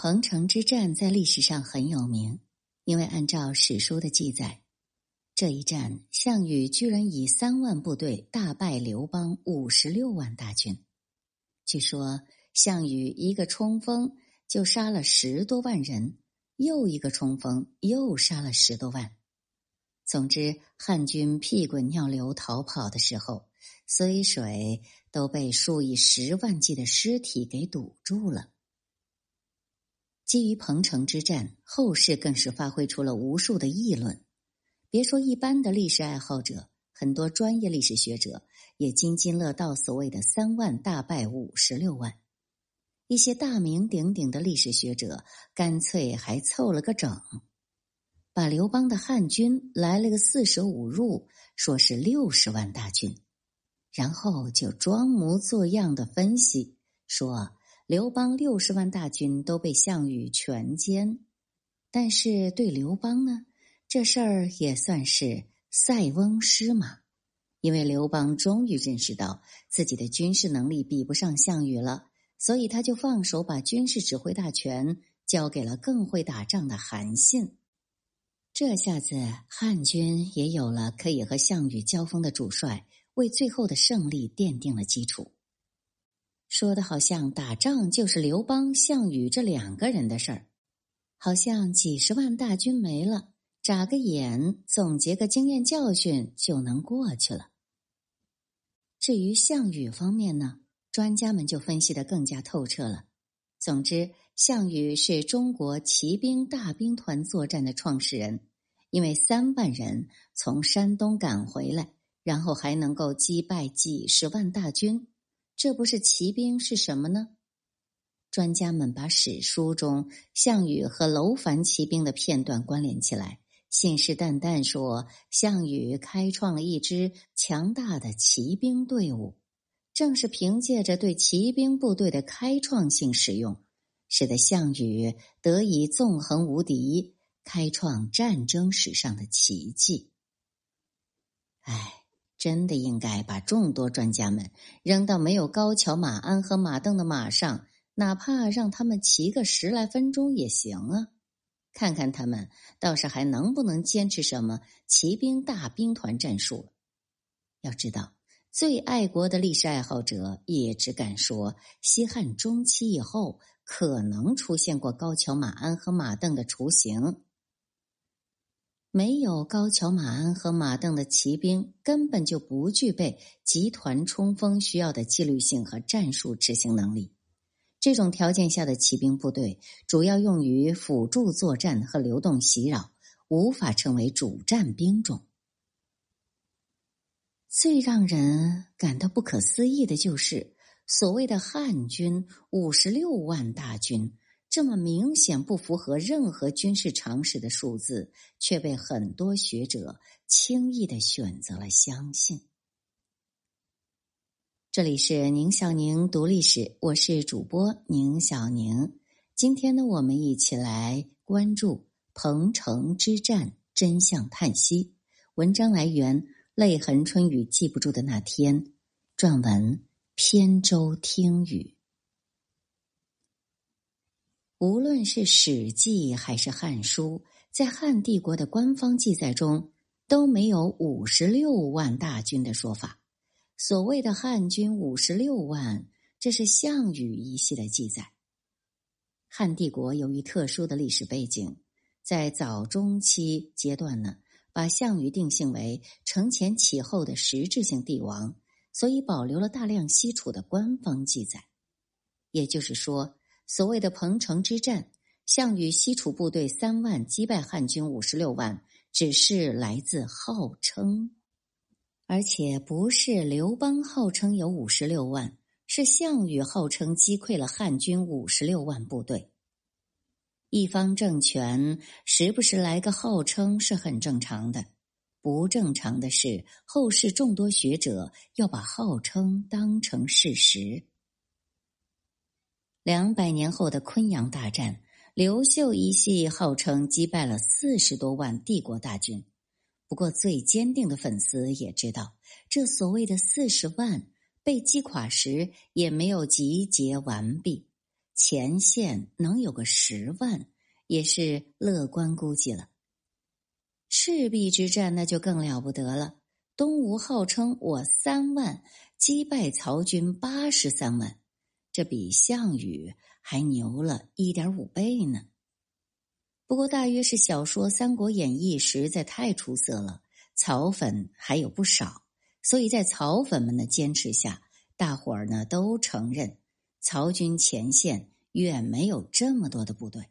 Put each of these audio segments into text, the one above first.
彭城之战在历史上很有名，因为按照史书的记载，这一战项羽居然以三万部队大败刘邦五十六万大军。据说项羽一个冲锋就杀了十多万人，又一个冲锋又杀了十多万。总之，汉军屁滚尿流逃跑的时候，睢水都被数以十万计的尸体给堵住了。基于彭城之战，后世更是发挥出了无数的议论。别说一般的历史爱好者，很多专业历史学者也津津乐道所谓的“三万大败五十六万”。一些大名鼎鼎的历史学者干脆还凑了个整，把刘邦的汉军来了个四舍五入，说是六十万大军，然后就装模作样的分析说。刘邦六十万大军都被项羽全歼，但是对刘邦呢，这事儿也算是塞翁失马，因为刘邦终于认识到自己的军事能力比不上项羽了，所以他就放手把军事指挥大权交给了更会打仗的韩信。这下子汉军也有了可以和项羽交锋的主帅，为最后的胜利奠定了基础。说的好像打仗就是刘邦、项羽这两个人的事儿，好像几十万大军没了，眨个眼，总结个经验教训就能过去了。至于项羽方面呢，专家们就分析的更加透彻了。总之，项羽是中国骑兵大兵团作战的创始人，因为三万人从山东赶回来，然后还能够击败几十万大军。这不是骑兵是什么呢？专家们把史书中项羽和楼烦骑兵的片段关联起来，信誓旦旦说项羽开创了一支强大的骑兵队伍。正是凭借着对骑兵部队的开创性使用，使得项羽得以纵横无敌，开创战争史上的奇迹。唉。真的应该把众多专家们扔到没有高桥、马鞍和马镫的马上，哪怕让他们骑个十来分钟也行啊！看看他们倒是还能不能坚持什么骑兵大兵团战术。要知道，最爱国的历史爱好者也只敢说，西汉中期以后可能出现过高桥、马鞍和马镫的雏形。没有高桥马鞍和马镫的骑兵，根本就不具备集团冲锋需要的纪律性和战术执行能力。这种条件下的骑兵部队，主要用于辅助作战和流动袭扰，无法成为主战兵种。最让人感到不可思议的就是，所谓的汉军五十六万大军。这么明显不符合任何军事常识的数字，却被很多学者轻易的选择了相信。这里是宁小宁读历史，我是主播宁小宁。今天呢，我们一起来关注彭城之战真相叹息。文章来源《泪痕春雨记不住的那天》，撰文扁舟听雨。无论是《史记》还是《汉书》，在汉帝国的官方记载中都没有五十六万大军的说法。所谓的汉军五十六万，这是项羽一系的记载。汉帝国由于特殊的历史背景，在早中期阶段呢，把项羽定性为承前启后的实质性帝王，所以保留了大量西楚的官方记载。也就是说。所谓的彭城之战，项羽西楚部队三万击败汉军五十六万，只是来自号称，而且不是刘邦号称有五十六万，是项羽号称击溃了汉军五十六万部队。一方政权时不时来个号称是很正常的，不正常的是后世众多学者要把号称当成事实。两百年后的昆阳大战，刘秀一系号称击败了四十多万帝国大军。不过，最坚定的粉丝也知道，这所谓的四十万被击垮时，也没有集结完毕。前线能有个十万，也是乐观估计了。赤壁之战那就更了不得了，东吴号称我三万击败曹军八十三万，这比项羽还牛了一点五倍呢。不过大约是小说《三国演义》实在太出色了，曹粉还有不少，所以在曹粉们的坚持下，大伙儿呢都承认曹军前线远没有这么多的部队。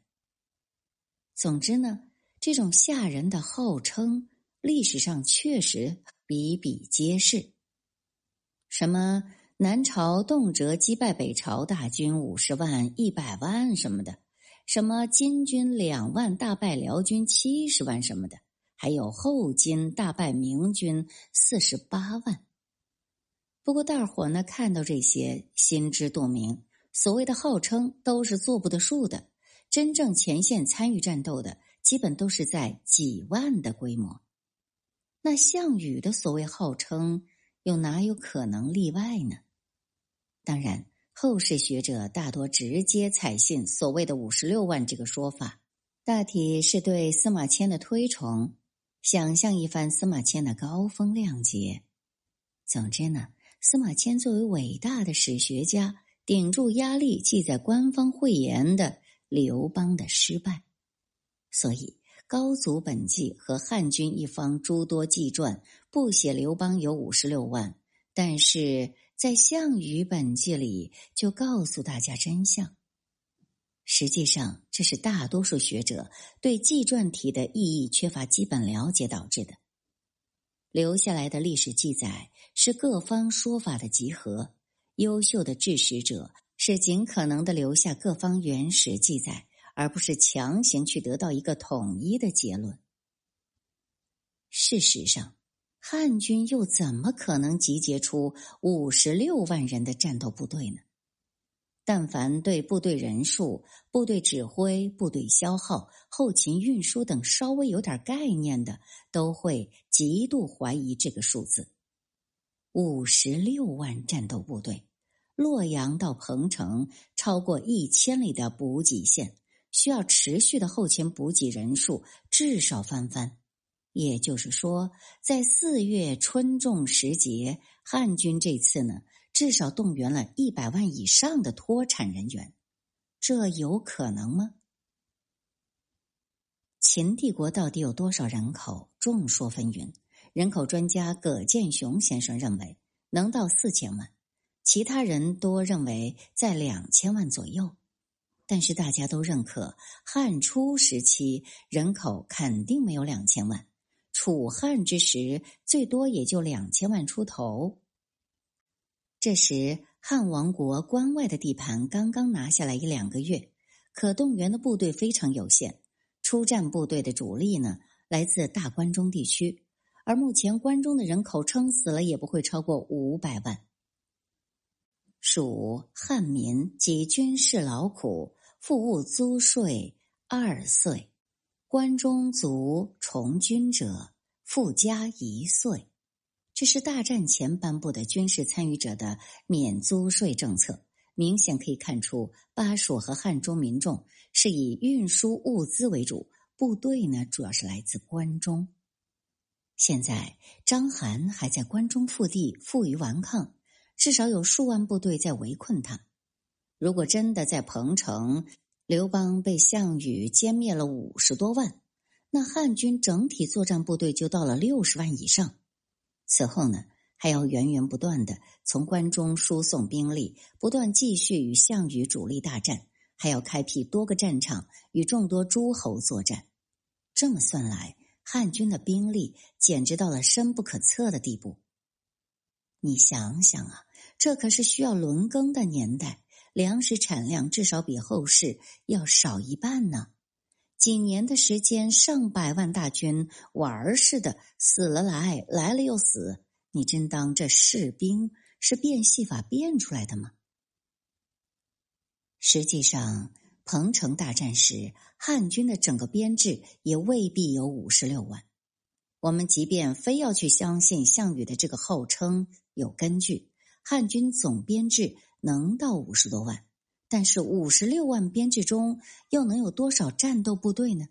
总之呢。这种吓人的号称，历史上确实比比皆是。什么南朝动辄击败北朝大军五十万、一百万什么的，什么金军两万大败辽军七十万什么的，还有后金大败明军四十八万。不过大伙呢看到这些，心知肚明，所谓的号称都是做不得数的，真正前线参与战斗的。基本都是在几万的规模，那项羽的所谓号称，又哪有可能例外呢？当然，后世学者大多直接采信所谓的五十六万这个说法，大体是对司马迁的推崇，想象一番司马迁的高风亮节。总之呢，司马迁作为伟大的史学家，顶住压力记载官方讳言的刘邦的失败。所以，高祖本纪和汉军一方诸多纪传不写刘邦有五十六万，但是在项羽本纪里就告诉大家真相。实际上，这是大多数学者对纪传体的意义缺乏基本了解导致的。留下来的历史记载是各方说法的集合，优秀的治史者是尽可能的留下各方原始记载。而不是强行去得到一个统一的结论。事实上，汉军又怎么可能集结出五十六万人的战斗部队呢？但凡对部队人数、部队指挥、部队消耗、后勤运输等稍微有点概念的，都会极度怀疑这个数字：五十六万战斗部队，洛阳到彭城超过一千里的补给线。需要持续的后勤补给人数至少翻番，也就是说，在四月春种时节，汉军这次呢，至少动员了一百万以上的脱产人员，这有可能吗？秦帝国到底有多少人口？众说纷纭。人口专家葛剑雄先生认为能到四千万，其他人多认为在两千万左右。但是大家都认可，汉初时期人口肯定没有两千万，楚汉之时最多也就两千万出头。这时汉王国关外的地盘刚刚拿下来一两个月，可动员的部队非常有限，出战部队的主力呢来自大关中地区，而目前关中的人口撑死了也不会超过五百万。蜀汉民及军事劳苦。复务租税二岁，关中卒从军者复加一岁。这是大战前颁布的军事参与者的免租税政策，明显可以看出，巴蜀和汉中民众是以运输物资为主，部队呢主要是来自关中。现在章邯还在关中腹地负隅顽抗，至少有数万部队在围困他。如果真的在彭城，刘邦被项羽歼灭了五十多万，那汉军整体作战部队就到了六十万以上。此后呢，还要源源不断的从关中输送兵力，不断继续与项羽主力大战，还要开辟多个战场与众多诸侯作战。这么算来，汉军的兵力简直到了深不可测的地步。你想想啊，这可是需要轮更的年代。粮食产量至少比后世要少一半呢。几年的时间，上百万大军玩儿似的死了来，来了又死。你真当这士兵是变戏法变出来的吗？实际上，彭城大战时，汉军的整个编制也未必有五十六万。我们即便非要去相信项羽的这个号称有根据，汉军总编制。能到五十多万，但是五十六万编制中又能有多少战斗部队呢？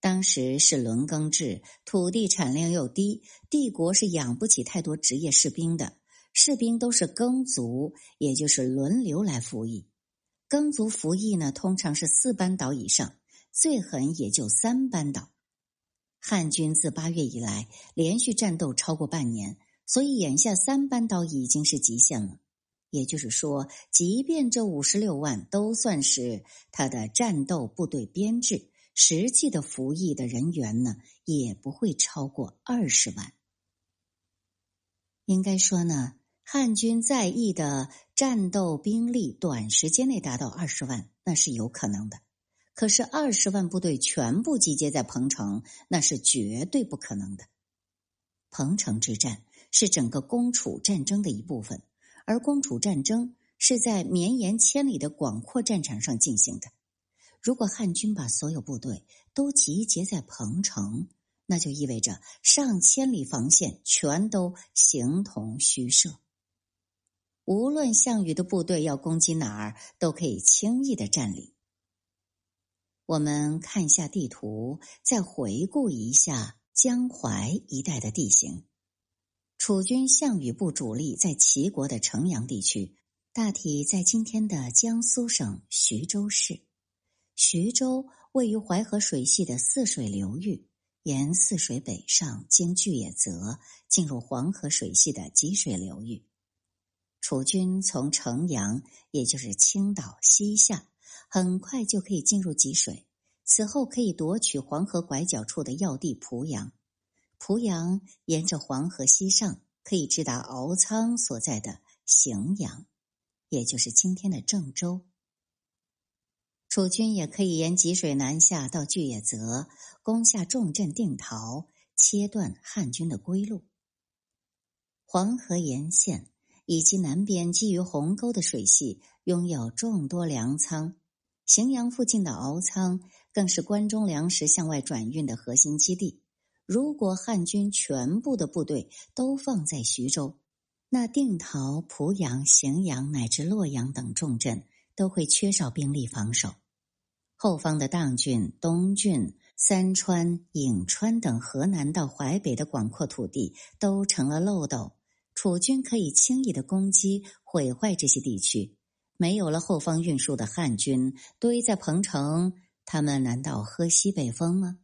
当时是轮耕制，土地产量又低，帝国是养不起太多职业士兵的。士兵都是耕族，也就是轮流来服役。耕族服役呢，通常是四班倒以上，最狠也就三班倒。汉军自八月以来连续战斗超过半年，所以眼下三班倒已经是极限了。也就是说，即便这五十六万都算是他的战斗部队编制，实际的服役的人员呢，也不会超过二十万。应该说呢，汉军在役的战斗兵力短时间内达到二十万，那是有可能的。可是二十万部队全部集结在彭城，那是绝对不可能的。彭城之战是整个攻楚战争的一部分。而攻楚战争是在绵延千里的广阔战场上进行的。如果汉军把所有部队都集结在彭城，那就意味着上千里防线全都形同虚设。无论项羽的部队要攻击哪儿，都可以轻易的占领。我们看一下地图，再回顾一下江淮一带的地形。楚军项羽部主力在齐国的城阳地区，大体在今天的江苏省徐州市。徐州位于淮河水系的泗水流域，沿泗水北上，经巨野泽进入黄河水系的济水流域。楚军从城阳，也就是青岛西下，很快就可以进入济水，此后可以夺取黄河拐角处的要地濮阳。濮阳沿着黄河西上，可以直达敖仓所在的荥阳，也就是今天的郑州。楚军也可以沿济水南下到巨野泽，攻下重镇定陶，切断汉军的归路。黄河沿线以及南边基于鸿沟的水系，拥有众多粮仓。荥阳附近的敖仓，更是关中粮食向外转运的核心基地。如果汉军全部的部队都放在徐州，那定陶、濮阳、荥阳乃至洛阳等重镇都会缺少兵力防守。后方的砀郡、东郡、三川、颍川等河南到淮北的广阔土地都成了漏斗，楚军可以轻易的攻击、毁坏这些地区。没有了后方运输的汉军堆在彭城，他们难道喝西北风吗？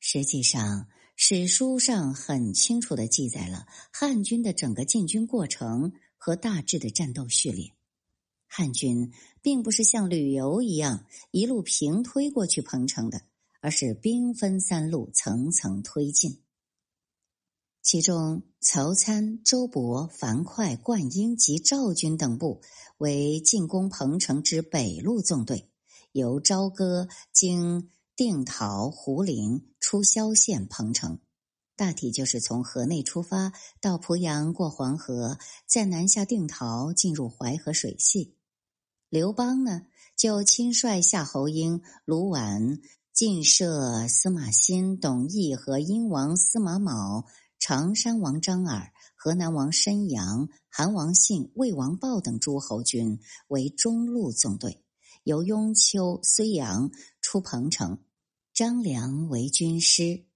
实际上，史书上很清楚的记载了汉军的整个进军过程和大致的战斗序列。汉军并不是像旅游一样一路平推过去彭城的，而是兵分三路，层层推进。其中，曹参、周勃、樊哙、灌婴及赵军等部为进攻彭城之北路纵队，由朝歌经。定陶、胡陵出萧县、彭城，大体就是从河内出发，到濮阳过黄河，再南下定陶，进入淮河水系。刘邦呢，就亲率夏侯婴、卢绾、晋射司马欣、董翳和殷王司马卯、常山王张耳、河南王申阳、韩王信、魏王豹等诸侯军为中路纵队，由雍丘、睢阳出彭城。张良为军师，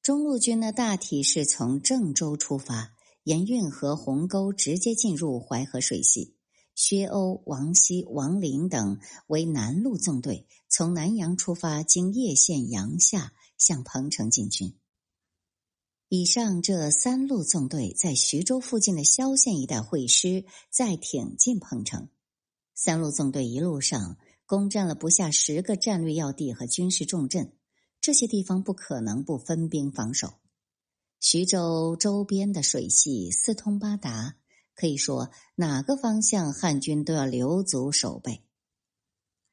中路军呢大体是从郑州出发，沿运河鸿沟直接进入淮河水系。薛欧、王熙、王林等为南路纵队，从南阳出发，经叶县、阳夏向彭城进军。以上这三路纵队在徐州附近的萧县一带会师，再挺进彭城。三路纵队一路上。攻占了不下十个战略要地和军事重镇，这些地方不可能不分兵防守。徐州周边的水系四通八达，可以说哪个方向汉军都要留足守备。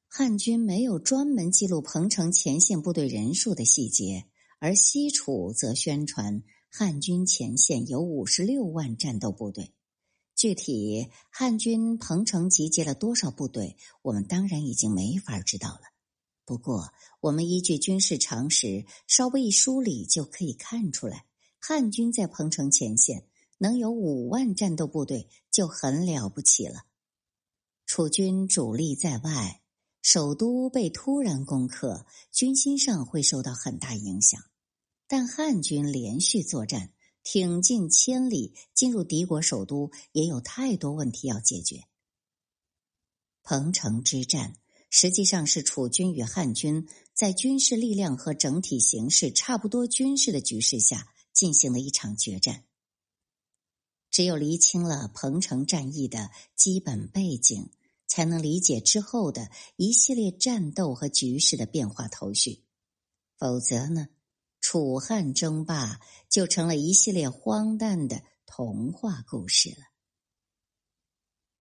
汉军没有专门记录彭城前线部队人数的细节，而西楚则宣传汉军前线有五十六万战斗部队。具体汉军彭城集结了多少部队，我们当然已经没法知道了。不过，我们依据军事常识，稍微一梳理就可以看出来，汉军在彭城前线能有五万战斗部队就很了不起了。楚军主力在外，首都被突然攻克，军心上会受到很大影响。但汉军连续作战，挺进千里，进入敌国首都，也有太多问题要解决。彭城之战实际上是楚军与汉军在军事力量和整体形势差不多军事的局势下进行了一场决战。只有厘清了彭城战役的基本背景，才能理解之后的一系列战斗和局势的变化头绪。否则呢，楚汉争霸就成了一系列荒诞的童话故事了。